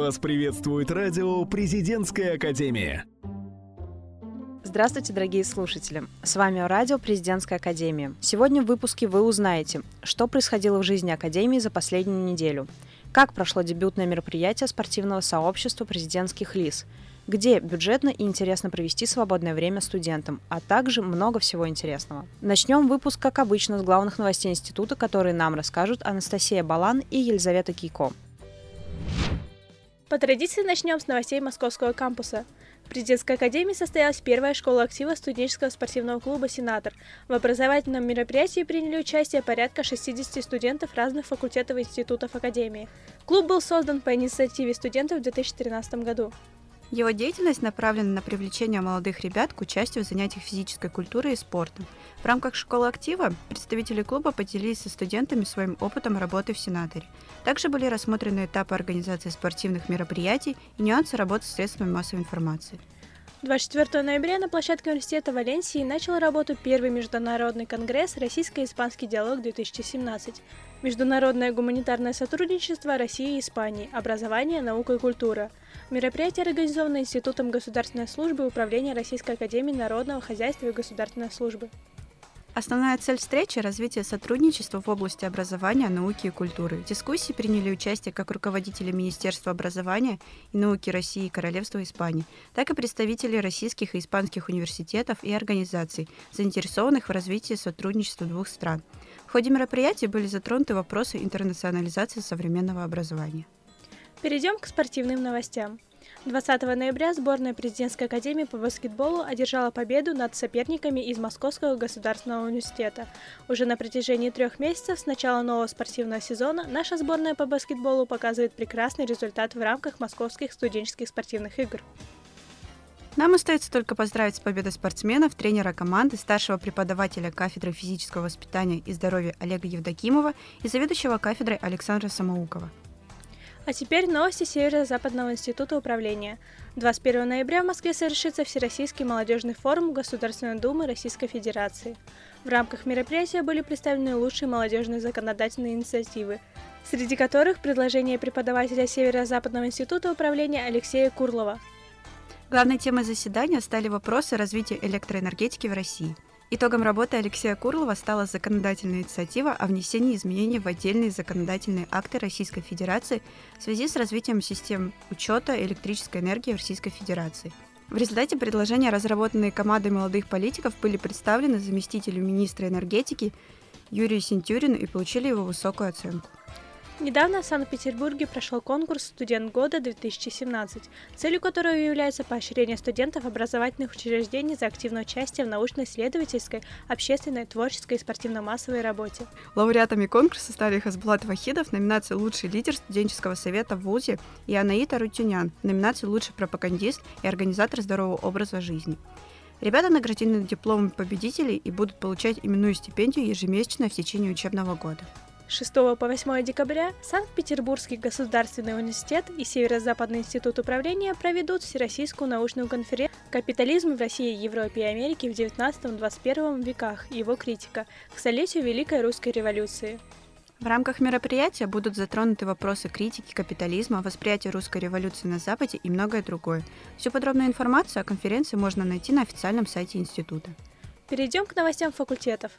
Вас приветствует радио «Президентская академия». Здравствуйте, дорогие слушатели! С вами радио «Президентская академия». Сегодня в выпуске вы узнаете, что происходило в жизни Академии за последнюю неделю, как прошло дебютное мероприятие спортивного сообщества президентских лиц, где бюджетно и интересно провести свободное время студентам, а также много всего интересного. Начнем выпуск, как обычно, с главных новостей института, которые нам расскажут Анастасия Балан и Елизавета Кейко. По традиции начнем с новостей Московского кампуса – в президентской академии состоялась первая школа актива студенческого спортивного клуба «Сенатор». В образовательном мероприятии приняли участие порядка 60 студентов разных факультетов и институтов академии. Клуб был создан по инициативе студентов в 2013 году. Его деятельность направлена на привлечение молодых ребят к участию в занятиях физической культуры и спортом. В рамках школы актива представители клуба поделились со студентами своим опытом работы в Сенаторе. Также были рассмотрены этапы организации спортивных мероприятий и нюансы работы с средствами массовой информации. 24 ноября на площадке университета Валенсии начал работу первый международный конгресс «Российско-испанский диалог-2017». Международное гуманитарное сотрудничество России и Испании, образование, наука и культура. Мероприятие организовано Институтом государственной службы Управления Российской академии народного хозяйства и государственной службы. Основная цель встречи – развитие сотрудничества в области образования, науки и культуры. В дискуссии приняли участие как руководители Министерства образования и науки России и Королевства Испании, так и представители российских и испанских университетов и организаций, заинтересованных в развитии сотрудничества двух стран. В ходе мероприятия были затронуты вопросы интернационализации современного образования. Перейдем к спортивным новостям. 20 ноября сборная президентской академии по баскетболу одержала победу над соперниками из Московского государственного университета. Уже на протяжении трех месяцев с начала нового спортивного сезона наша сборная по баскетболу показывает прекрасный результат в рамках московских студенческих спортивных игр. Нам остается только поздравить с победой спортсменов, тренера команды, старшего преподавателя кафедры физического воспитания и здоровья Олега Евдокимова и заведующего кафедрой Александра Самоукова. А теперь новости Северо-Западного института управления. 21 ноября в Москве совершится Всероссийский молодежный форум Государственной Думы Российской Федерации. В рамках мероприятия были представлены лучшие молодежные законодательные инициативы, среди которых предложение преподавателя Северо-Западного института управления Алексея Курлова. Главной темой заседания стали вопросы развития электроэнергетики в России – Итогом работы Алексея Курлова стала законодательная инициатива о внесении изменений в отдельные законодательные акты Российской Федерации в связи с развитием систем учета электрической энергии в Российской Федерации. В результате предложения, разработанные командой молодых политиков, были представлены заместителю министра энергетики Юрию Сентюрину и получили его высокую оценку. Недавно в Санкт-Петербурге прошел конкурс «Студент года-2017», целью которого является поощрение студентов образовательных учреждений за активное участие в научно-исследовательской, общественной, творческой и спортивно-массовой работе. Лауреатами конкурса стали Хасбулат Вахидов в номинации «Лучший лидер студенческого совета в ВУЗе» и Анаита Рутюнян в номинации «Лучший пропагандист и организатор здорового образа жизни». Ребята награждены дипломом победителей и будут получать именную стипендию ежемесячно в течение учебного года. 6 по 8 декабря Санкт-Петербургский государственный университет и Северо-Западный институт управления проведут Всероссийскую научную конференцию «Капитализм в России, Европе и Америке в XIX-XXI веках. Его критика. К столетию Великой Русской революции». В рамках мероприятия будут затронуты вопросы критики капитализма, восприятия русской революции на Западе и многое другое. Всю подробную информацию о конференции можно найти на официальном сайте института. Перейдем к новостям факультетов.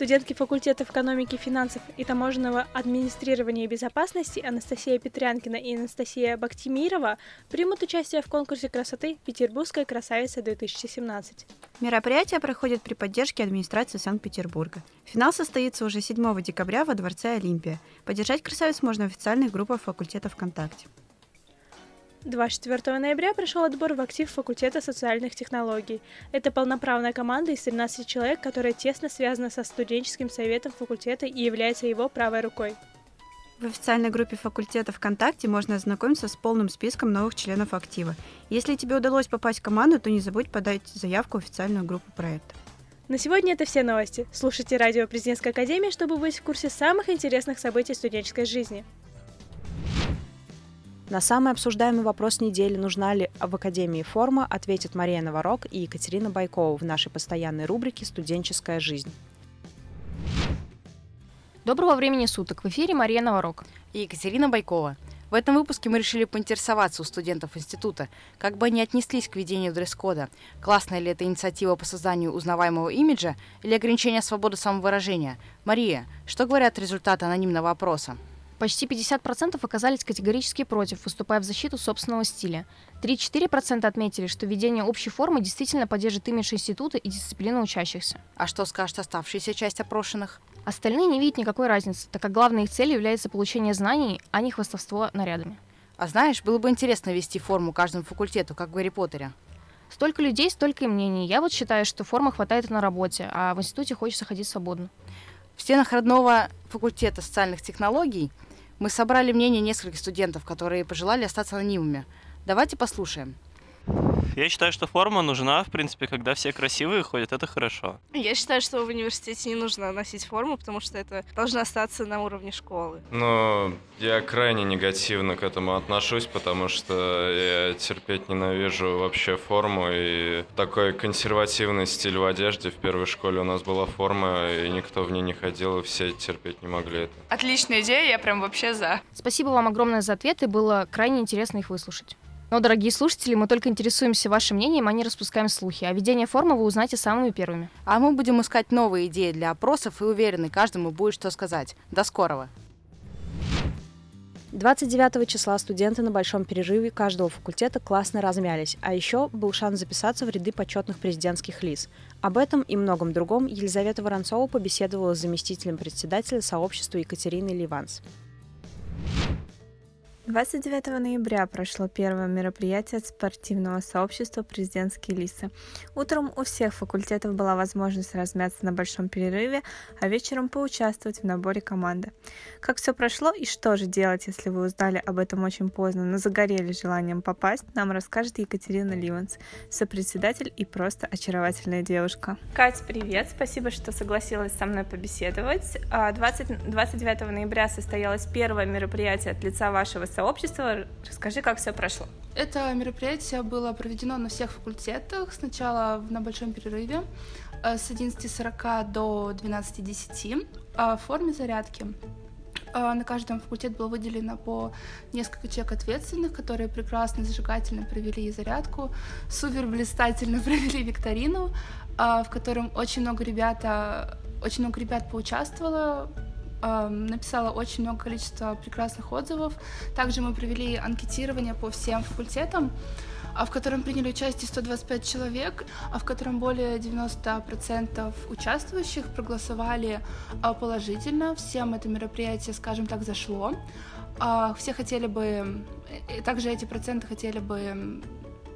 Студентки факультета экономики, финансов и таможенного администрирования и безопасности Анастасия Петрянкина и Анастасия Бактимирова примут участие в конкурсе красоты «Петербургская красавица-2017». Мероприятие проходит при поддержке администрации Санкт-Петербурга. Финал состоится уже 7 декабря во Дворце Олимпия. Поддержать красавиц можно в официальных группах факультета ВКонтакте. 24 ноября прошел отбор в актив факультета социальных технологий. Это полноправная команда из 13 человек, которая тесно связана со студенческим советом факультета и является его правой рукой. В официальной группе факультета ВКонтакте можно ознакомиться с полным списком новых членов актива. Если тебе удалось попасть в команду, то не забудь подать заявку в официальную группу проекта. На сегодня это все новости. Слушайте радио Президентской Академии, чтобы быть в курсе самых интересных событий студенческой жизни. На самый обсуждаемый вопрос недели «Нужна ли в Академии форма?» ответят Мария Новорок и Екатерина Байкова в нашей постоянной рубрике «Студенческая жизнь». Доброго времени суток! В эфире Мария Новорок и Екатерина Байкова. В этом выпуске мы решили поинтересоваться у студентов института, как бы они отнеслись к ведению дресс-кода, классная ли это инициатива по созданию узнаваемого имиджа или ограничение свободы самовыражения. Мария, что говорят результаты анонимного опроса? Почти 50% оказались категорически против, выступая в защиту собственного стиля. 3-4% отметили, что введение общей формы действительно поддержит имидж института и дисциплину учащихся. А что скажет оставшаяся часть опрошенных? Остальные не видят никакой разницы, так как главной их целью является получение знаний, а не хвастовство нарядами. А знаешь, было бы интересно вести форму каждому факультету, как в Гарри Поттере. Столько людей, столько и мнений. Я вот считаю, что формы хватает на работе, а в институте хочется ходить свободно. В стенах родного факультета социальных технологий мы собрали мнение нескольких студентов, которые пожелали остаться анонимными. Давайте послушаем. Я считаю, что форма нужна, в принципе, когда все красивые ходят, это хорошо. Я считаю, что в университете не нужно носить форму, потому что это должно остаться на уровне школы. Но я крайне негативно к этому отношусь, потому что я терпеть ненавижу вообще форму и такой консервативный стиль в одежде. В первой школе у нас была форма, и никто в ней не ходил, и все терпеть не могли это. Отличная идея, я прям вообще за. Спасибо вам огромное за ответы, было крайне интересно их выслушать. Но, дорогие слушатели, мы только интересуемся вашим мнением, а не распускаем слухи. А ведение формы вы узнаете самыми первыми. А мы будем искать новые идеи для опросов и уверены, каждому будет что сказать. До скорого! 29 числа студенты на большом перерыве каждого факультета классно размялись, а еще был шанс записаться в ряды почетных президентских лиц. Об этом и многом другом Елизавета Воронцова побеседовала с заместителем председателя сообщества Екатериной Ливанс. 29 ноября прошло первое мероприятие от спортивного сообщества «Президентские лисы». Утром у всех факультетов была возможность размяться на большом перерыве, а вечером поучаствовать в наборе команды. Как все прошло и что же делать, если вы узнали об этом очень поздно, но загорели желанием попасть, нам расскажет Екатерина Ливанс, сопредседатель и просто очаровательная девушка. Кать, привет! Спасибо, что согласилась со мной побеседовать. 20, 29 ноября состоялось первое мероприятие от лица вашего сообщества. Расскажи, как все прошло. Это мероприятие было проведено на всех факультетах. Сначала на большом перерыве э, с 11.40 до 12.10 э, в форме зарядки. Э, на каждом факультете было выделено по несколько человек ответственных, которые прекрасно, зажигательно провели зарядку, супер блистательно провели викторину, в котором очень много ребята, очень много ребят поучаствовало, написала очень много количества прекрасных отзывов. Также мы провели анкетирование по всем факультетам, а в котором приняли участие 125 человек, а в котором более 90% участвующих проголосовали а, положительно. Всем это мероприятие, скажем так, зашло. А, все хотели бы, также эти проценты хотели бы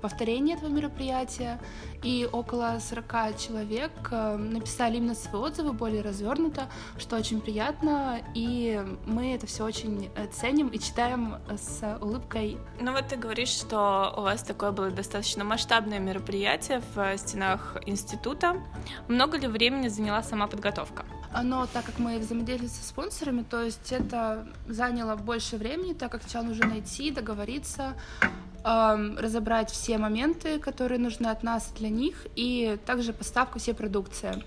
повторение этого мероприятия, и около 40 человек э, написали именно свои отзывы более развернуто, что очень приятно, и мы это все очень э, ценим и читаем с улыбкой. Ну вот ты говоришь, что у вас такое было достаточно масштабное мероприятие в стенах института. Много ли времени заняла сама подготовка? Но так как мы взаимодействовали со спонсорами, то есть это заняло больше времени, так как сначала нужно найти, договориться, разобрать все моменты, которые нужны от нас для них, и также поставка всей продукции.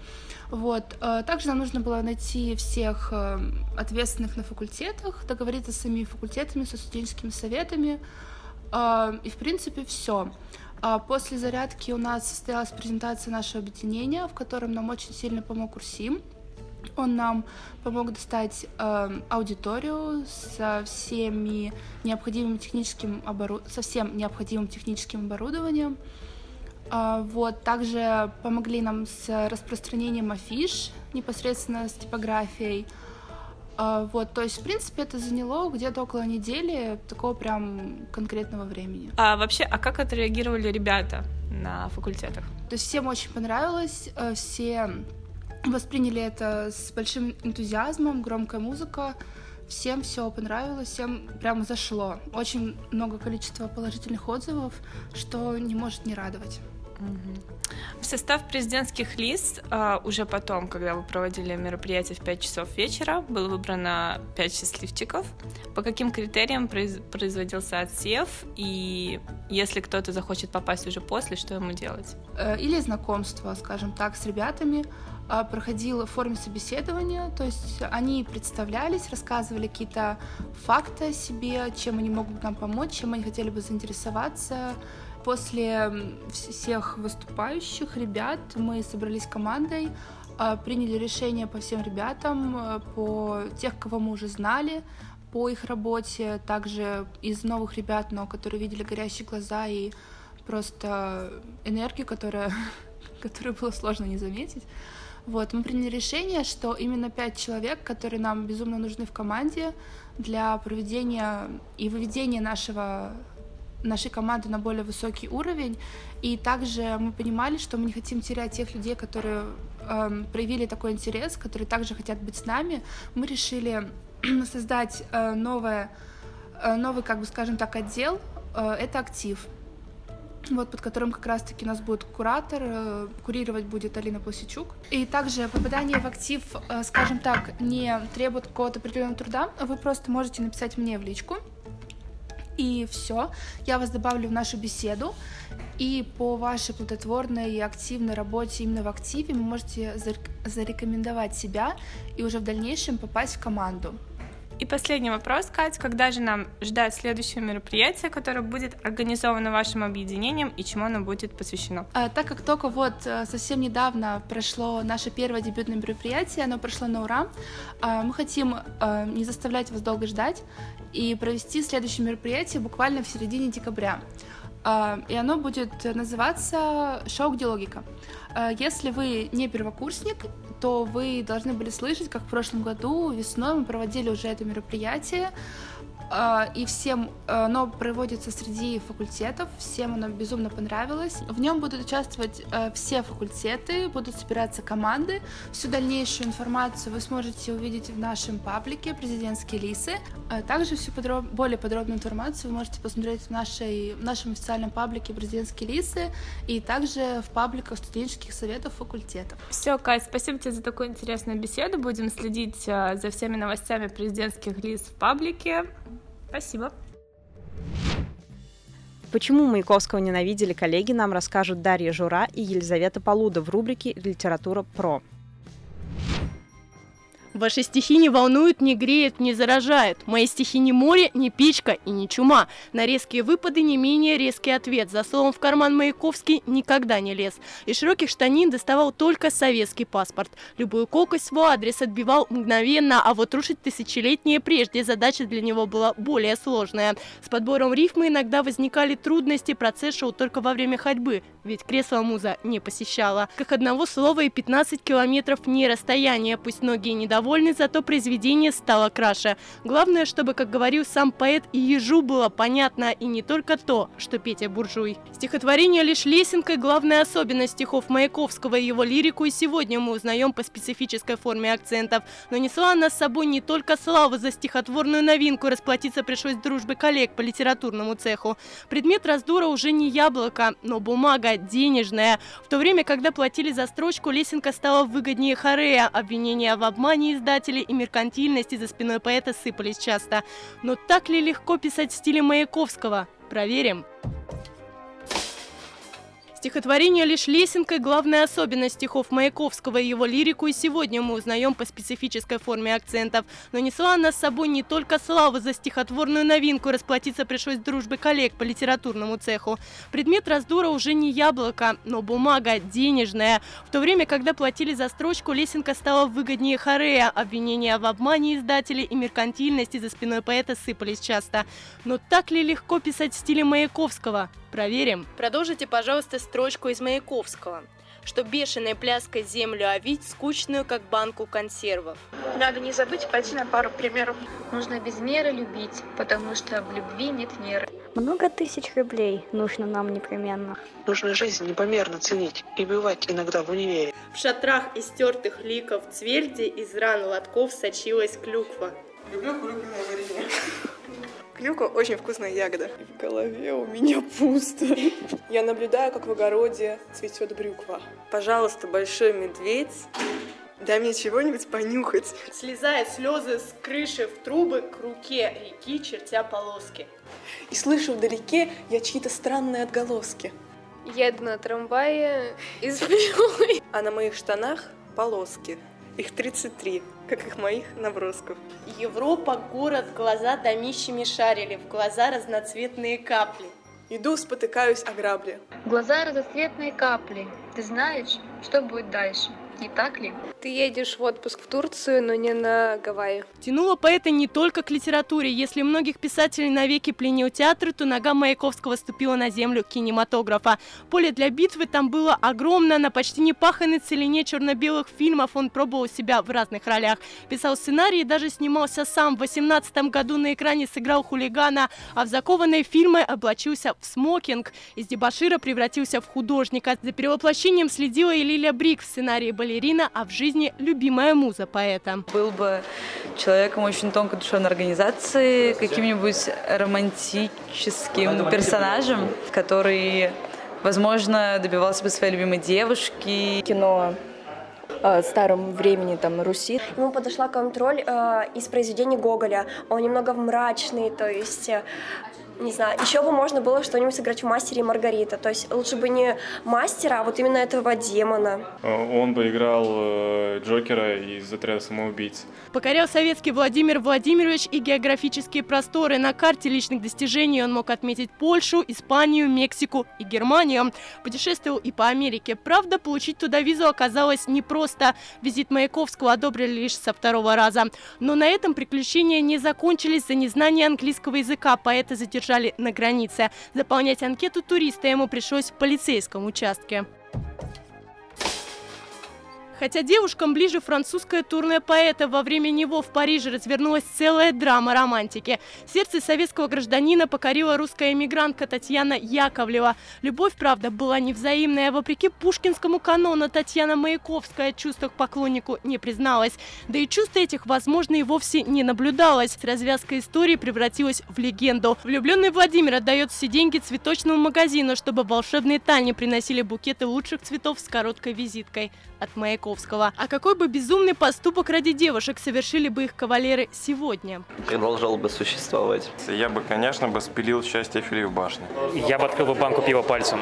Вот. Э, также нам нужно было найти всех э, ответственных на факультетах, договориться с самими факультетами, со студенческими советами, и, в принципе, все. А после зарядки у нас состоялась презентация нашего объединения, в котором нам очень сильно помог Курсим. Он нам помог достать э, аудиторию со всеми необходимым техническим обору... со всем необходимым техническим оборудованием. Э, вот также помогли нам с распространением афиш непосредственно с типографией. Э, вот, то есть, в принципе, это заняло где-то около недели такого прям конкретного времени. А вообще, а как отреагировали ребята на факультетах? То есть всем очень понравилось, э, все восприняли это с большим энтузиазмом, громкая музыка, всем все понравилось, всем прямо зашло. Очень много количества положительных отзывов, что не может не радовать. Угу. состав президентских лист а, уже потом, когда вы проводили мероприятие в 5 часов вечера, было выбрано 5 счастливчиков. По каким критериям произ производился отсев? И если кто-то захочет попасть уже после, что ему делать? Э, или знакомство, скажем так, с ребятами а, проходило в форме собеседования, то есть они представлялись, рассказывали какие-то факты о себе, чем они могут нам помочь, чем они хотели бы заинтересоваться, После всех выступающих ребят мы собрались командой, а, приняли решение по всем ребятам, э, по тех, кого мы уже знали, по их работе, также из новых ребят, но которые видели горящие глаза и просто энергию, которая, которую было сложно не заметить. Вот, мы приняли решение, что именно пять человек, которые нам безумно нужны в команде для проведения и выведения нашего нашей команды на более высокий уровень. И также мы понимали, что мы не хотим терять тех людей, которые э, проявили такой интерес, которые также хотят быть с нами. Мы решили создать э, новое, э, новый, как бы скажем так, отдел. Э, это актив. Вот, под которым как раз-таки нас будет куратор, э, курировать будет Алина Плосичук. И также попадание в актив, э, скажем так, не требует какого-то определенного труда. Вы просто можете написать мне в личку, и все, я вас добавлю в нашу беседу. И по вашей плодотворной и активной работе именно в активе вы можете зарекомендовать себя и уже в дальнейшем попасть в команду. И последний вопрос, Кать. Когда же нам ждать следующее мероприятие, которое будет организовано вашим объединением и чему оно будет посвящено? А, так как только вот э, совсем недавно прошло наше первое дебютное мероприятие, оно прошло на ура, а, мы хотим а, не заставлять вас долго ждать и провести следующее мероприятие буквально в середине декабря. А, и оно будет называться «Шоу где логика». А, если вы не первокурсник, то вы должны были слышать, как в прошлом году весной мы проводили уже это мероприятие. А, и всем а, оно проводится среди факультетов, всем оно безумно понравилось. В нем будут участвовать а, все факультеты, будут собираться команды. Всю дальнейшую информацию вы сможете увидеть в нашем паблике «Президентские лисы». Также всю подроб... более подробную информацию вы можете посмотреть в, нашей... в нашем официальном паблике «Президентские лисы» и также в пабликах студенческих советов факультетов. Все, Кать, спасибо тебе за такую интересную беседу. Будем следить за всеми новостями президентских лис в паблике. Спасибо. Почему Маяковского ненавидели коллеги, нам расскажут Дарья Жура и Елизавета Полуда в рубрике «Литература про». Ваши стихи не волнуют, не греют, не заражают. Мои стихи не море, не печка и не чума. На резкие выпады не менее резкий ответ. За словом в карман Маяковский никогда не лез. Из широких штанин доставал только советский паспорт. Любую колкость свой адрес отбивал мгновенно, а вот рушить тысячелетние прежде задача для него была более сложная. С подбором рифмы иногда возникали трудности, процесс шел только во время ходьбы, ведь кресло муза не посещала. Как одного слова и 15 километров не расстояние, пусть многие недовольны довольны, зато произведение стало краше. Главное, чтобы, как говорил сам поэт, и ежу было понятно, и не только то, что Петя буржуй. Стихотворение лишь лесенкой главная особенность стихов Маяковского и его лирику, и сегодня мы узнаем по специфической форме акцентов. Но несла она с собой не только славу за стихотворную новинку, расплатиться пришлось дружбы коллег по литературному цеху. Предмет раздора уже не яблоко, но бумага денежная. В то время, когда платили за строчку, лесенка стала выгоднее Хорея. Обвинения в обмане издатели и меркантильности за спиной поэта сыпались часто. Но так ли легко писать в стиле Маяковского? Проверим. Стихотворение лишь лесенкой главная особенность стихов Маяковского и его лирику, и сегодня мы узнаем по специфической форме акцентов. Но несла она с собой не только славу за стихотворную новинку, расплатиться пришлось дружбы коллег по литературному цеху. Предмет раздора уже не яблоко, но бумага денежная. В то время, когда платили за строчку, лесенка стала выгоднее Хорея. Обвинения в обмане издателей и меркантильности за спиной поэта сыпались часто. Но так ли легко писать в стиле Маяковского? Проверим. Продолжите, пожалуйста, строчку из Маяковского что бешеной пляской землю овить, скучную, как банку консервов. Надо не забыть пойти на пару примеров. Нужно без меры любить, потому что в любви нет меры. Много тысяч рублей нужно нам непременно. Нужно жизнь непомерно ценить и бывать иногда в универе. В шатрах истертых ликов Цвельде из ран лотков сочилась клюква. Люблю клюквенное варенье. Вилка очень вкусная ягода. В голове у меня пусто. Я наблюдаю, как в огороде цветет брюква. Пожалуйста, большой медведь, дай мне чего-нибудь понюхать. Слезает слезы с крыши в трубы к руке реки, чертя полоски. И слышу вдалеке я чьи-то странные отголоски. Еду на трамвае и сплю. А на моих штанах полоски. Их 33, как их моих набросков. Европа, город, глаза домищами шарили, в глаза разноцветные капли. Иду, спотыкаюсь о грабли. Глаза разноцветные капли. Ты знаешь, что будет дальше? Не так ли? Ты едешь в отпуск в Турцию, но не на Гавайи. Тянуло поэта не только к литературе. Если многих писателей навеки пленил театр, то нога Маяковского ступила на землю кинематографа. Поле для битвы там было огромно. На почти непаханной целине черно-белых фильмов он пробовал себя в разных ролях. Писал сценарии и даже снимался сам. В 18 году на экране сыграл хулигана, а в закованные фильмы облачился в смокинг. Из дебашира превратился в художника. За перевоплощением следила и Лилия Брик в сценарии балерина, а в жизни любимая муза поэта. Был бы человеком очень тонко душевной организации, каким-нибудь романтическим персонажем, который, возможно, добивался бы своей любимой девушки. Кино э, старом времени там на Руси. Ему подошла контроль э, из произведений Гоголя. Он немного мрачный, то есть э, не знаю, еще бы можно было что-нибудь сыграть в «Мастере и Маргарита». То есть лучше бы не мастера, а вот именно этого демона. Он бы играл э, Джокера из «Отряда самоубийц». Покорял советский Владимир Владимирович и географические просторы. На карте личных достижений он мог отметить Польшу, Испанию, Мексику и Германию. Путешествовал и по Америке. Правда, получить туда визу оказалось непросто. Визит Маяковского одобрили лишь со второго раза. Но на этом приключения не закончились за незнание английского языка. Поэта задержали задержали на границе. Заполнять анкету туриста ему пришлось в полицейском участке. Хотя девушкам ближе французское турне поэта, во время него в Париже развернулась целая драма романтики. Сердце советского гражданина покорила русская эмигрантка Татьяна Яковлева. Любовь, правда, была невзаимная. Вопреки пушкинскому канону Татьяна Маяковская чувствах поклоннику не призналась. Да и чувств этих, возможно, и вовсе не наблюдалось. Развязка истории превратилась в легенду. Влюбленный Владимир отдает все деньги цветочному магазину, чтобы волшебные тайны приносили букеты лучших цветов с короткой визиткой от Маяковского. А какой бы безумный поступок ради девушек совершили бы их кавалеры сегодня? Продолжал бы существовать. Я бы, конечно, бы спилил счастье Филипп башни. Я бы открыл бы банку пива пальцем.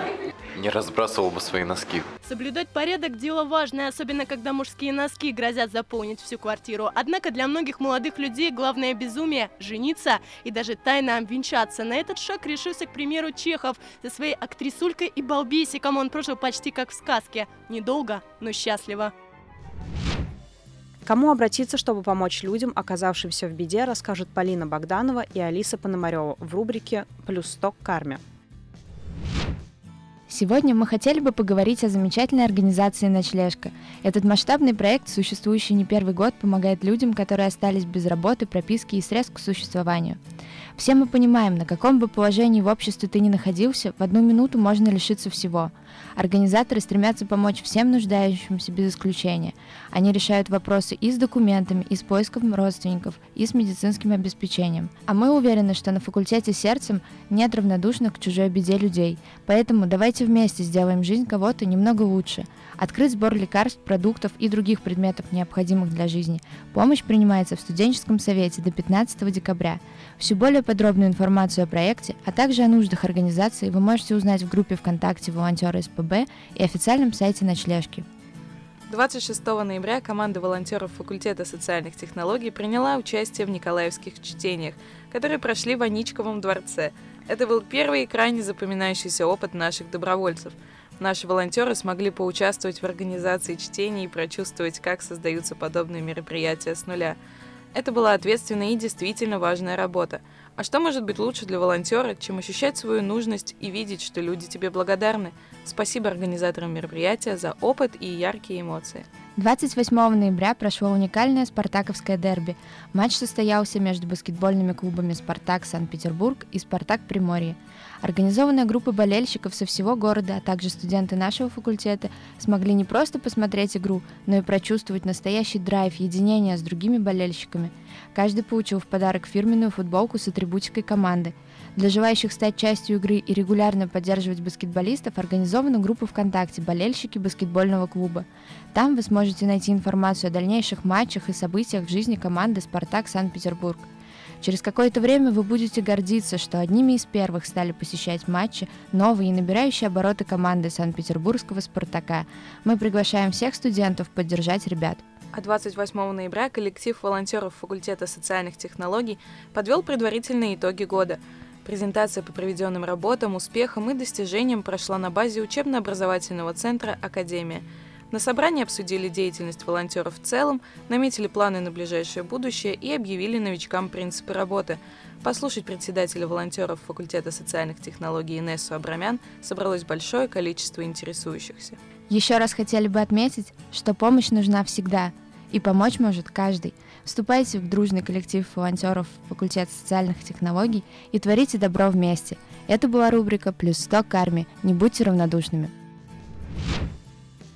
Не разбрасывал бы свои носки. Соблюдать порядок – дело важное, особенно когда мужские носки грозят заполнить всю квартиру. Однако для многих молодых людей главное безумие – жениться и даже тайно обвенчаться. На этот шаг решился, к примеру, Чехов. Со своей актрисулькой и балбесиком он прожил почти как в сказке. Недолго, но счастливо. Кому обратиться, чтобы помочь людям, оказавшимся в беде, расскажут Полина Богданова и Алиса Пономарева в рубрике «Плюс 100 к карме». Сегодня мы хотели бы поговорить о замечательной организации «Ночлежка». Этот масштабный проект, существующий не первый год, помогает людям, которые остались без работы, прописки и средств к существованию. Все мы понимаем, на каком бы положении в обществе ты ни находился, в одну минуту можно лишиться всего. Организаторы стремятся помочь всем нуждающимся без исключения. Они решают вопросы и с документами, и с поиском родственников, и с медицинским обеспечением. А мы уверены, что на факультете сердцем нет равнодушных к чужой беде людей. Поэтому давайте вместе сделаем жизнь кого-то немного лучше. Открыт сбор лекарств, продуктов и других предметов, необходимых для жизни. Помощь принимается в студенческом совете до 15 декабря. Всю более подробную информацию о проекте, а также о нуждах организации вы можете узнать в группе ВКонтакте «Волонтеры СПБ» и официальном сайте «Ночлежки». 26 ноября команда волонтеров факультета социальных технологий приняла участие в Николаевских чтениях, которые прошли в Аничковом дворце. Это был первый и крайне запоминающийся опыт наших добровольцев – Наши волонтеры смогли поучаствовать в организации чтений и прочувствовать, как создаются подобные мероприятия с нуля. Это была ответственная и действительно важная работа. А что может быть лучше для волонтера, чем ощущать свою нужность и видеть, что люди тебе благодарны? Спасибо организаторам мероприятия за опыт и яркие эмоции. 28 ноября прошло уникальное спартаковское дерби. Матч состоялся между баскетбольными клубами «Спартак» Санкт-Петербург и «Спартак» Приморье. Организованная группа болельщиков со всего города, а также студенты нашего факультета смогли не просто посмотреть игру, но и прочувствовать настоящий драйв единения с другими болельщиками. Каждый получил в подарок фирменную футболку с атрибутикой команды – для желающих стать частью игры и регулярно поддерживать баскетболистов организована группа ВКонтакте «Болельщики баскетбольного клуба». Там вы сможете найти информацию о дальнейших матчах и событиях в жизни команды «Спартак Санкт-Петербург». Через какое-то время вы будете гордиться, что одними из первых стали посещать матчи новые и набирающие обороты команды Санкт-Петербургского «Спартака». Мы приглашаем всех студентов поддержать ребят. А 28 ноября коллектив волонтеров факультета социальных технологий подвел предварительные итоги года – Презентация по проведенным работам, успехам и достижениям прошла на базе учебно-образовательного центра «Академия». На собрании обсудили деятельность волонтеров в целом, наметили планы на ближайшее будущее и объявили новичкам принципы работы. Послушать председателя волонтеров факультета социальных технологий Инессу Абрамян собралось большое количество интересующихся. Еще раз хотели бы отметить, что помощь нужна всегда, и помочь может каждый – Вступайте в дружный коллектив волонтеров факультета социальных технологий и творите добро вместе. Это была рубрика «Плюс 100 к армии». Не будьте равнодушными.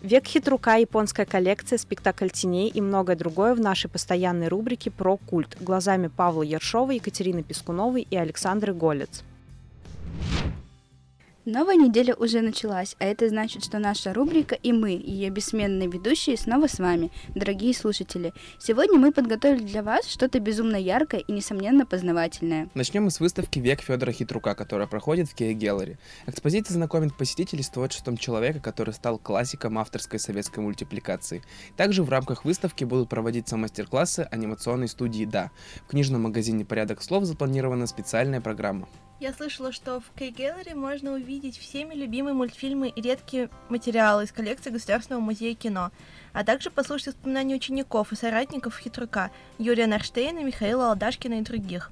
Век хитрука, японская коллекция, спектакль теней и многое другое в нашей постоянной рубрике про культ глазами Павла Ершова, Екатерины Пескуновой и Александры Голец. Новая неделя уже началась, а это значит, что наша рубрика и мы, ее бессменные ведущие, снова с вами, дорогие слушатели. Сегодня мы подготовили для вас что-то безумно яркое и, несомненно, познавательное. Начнем мы с выставки «Век Федора Хитрука», которая проходит в Киа Геллери. Экспозиция знакомит посетителей с творчеством человека, который стал классиком авторской советской мультипликации. Также в рамках выставки будут проводиться мастер-классы анимационной студии «Да». В книжном магазине «Порядок слов» запланирована специальная программа. Я слышала, что в K-Gallery можно увидеть всеми любимые мультфильмы и редкие материалы из коллекции Государственного музея кино, а также послушать воспоминания учеников и соратников Хитрука Юрия Нарштейна, Михаила Алдашкина и других.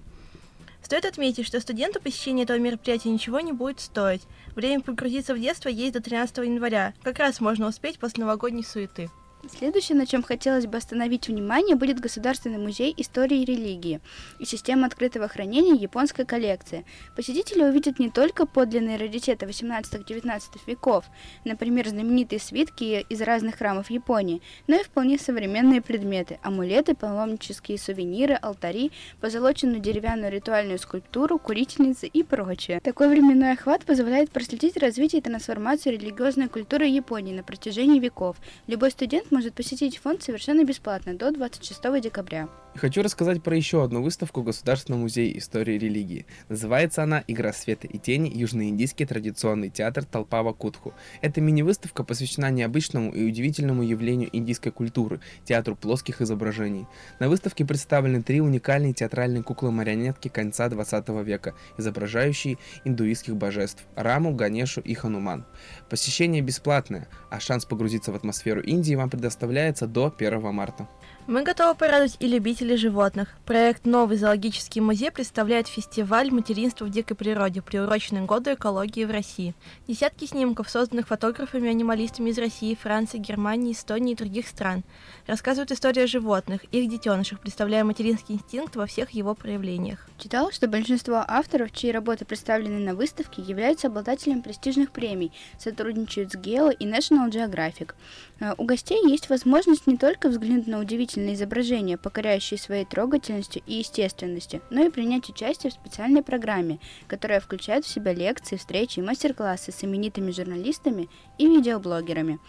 Стоит отметить, что студенту посещение этого мероприятия ничего не будет стоить. Время погрузиться в детство есть до 13 января. Как раз можно успеть после новогодней суеты. Следующее, на чем хотелось бы остановить внимание, будет Государственный музей истории и религии и система открытого хранения японской коллекции. Посетители увидят не только подлинные раритеты 18-19 веков, например, знаменитые свитки из разных храмов Японии, но и вполне современные предметы – амулеты, паломнические сувениры, алтари, позолоченную деревянную ритуальную скульптуру, курительницы и прочее. Такой временной охват позволяет проследить развитие и трансформацию религиозной культуры Японии на протяжении веков. Любой студент может посетить фонд совершенно бесплатно до 26 декабря. Хочу рассказать про еще одну выставку Государственного музея истории религии. Называется она «Игра света и тени. Южноиндийский традиционный театр Толпава Кутху». Эта мини-выставка посвящена необычному и удивительному явлению индийской культуры – театру плоских изображений. На выставке представлены три уникальные театральные куклы-марионетки конца 20 века, изображающие индуистских божеств – Раму, Ганешу и Хануман. Посещение бесплатное, а шанс погрузиться в атмосферу Индии вам предоставляется до 1 марта. Мы готовы порадовать и любителей животных. Проект «Новый зоологический музей» представляет фестиваль материнства в дикой природе, приуроченный году экологии в России. Десятки снимков, созданных фотографами-анималистами из России, Франции, Германии, Эстонии и других стран, рассказывают историю животных, их детенышах, представляя материнский инстинкт во всех его проявлениях. Читал, что большинство авторов, чьи работы представлены на выставке, являются обладателями престижных премий, сотрудничают с Geo и National Geographic. Э, у гостей есть возможность не только взглянуть на удивительные изображения, покоряющие своей трогательностью и естественностью, но и принять участие в специальной программе, которая включает в себя лекции, встречи и мастер-классы с именитыми журналистами и видеоблогерами.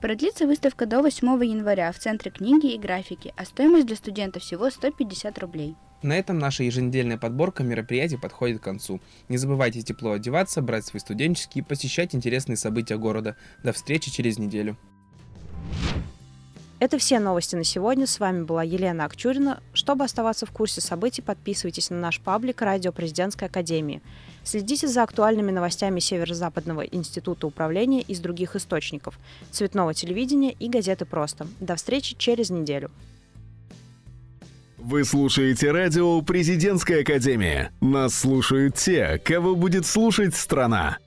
Продлится выставка до 8 января в Центре книги и графики, а стоимость для студентов всего 150 рублей. На этом наша еженедельная подборка мероприятий подходит к концу. Не забывайте тепло одеваться, брать свои студенческие и посещать интересные события города. До встречи через неделю. Это все новости на сегодня. С вами была Елена Акчурина. Чтобы оставаться в курсе событий, подписывайтесь на наш паблик «Радио Президентской Академии». Следите за актуальными новостями Северо-Западного института управления из других источников, цветного телевидения и газеты «Просто». До встречи через неделю. Вы слушаете радио «Президентская академия». Нас слушают те, кого будет слушать страна.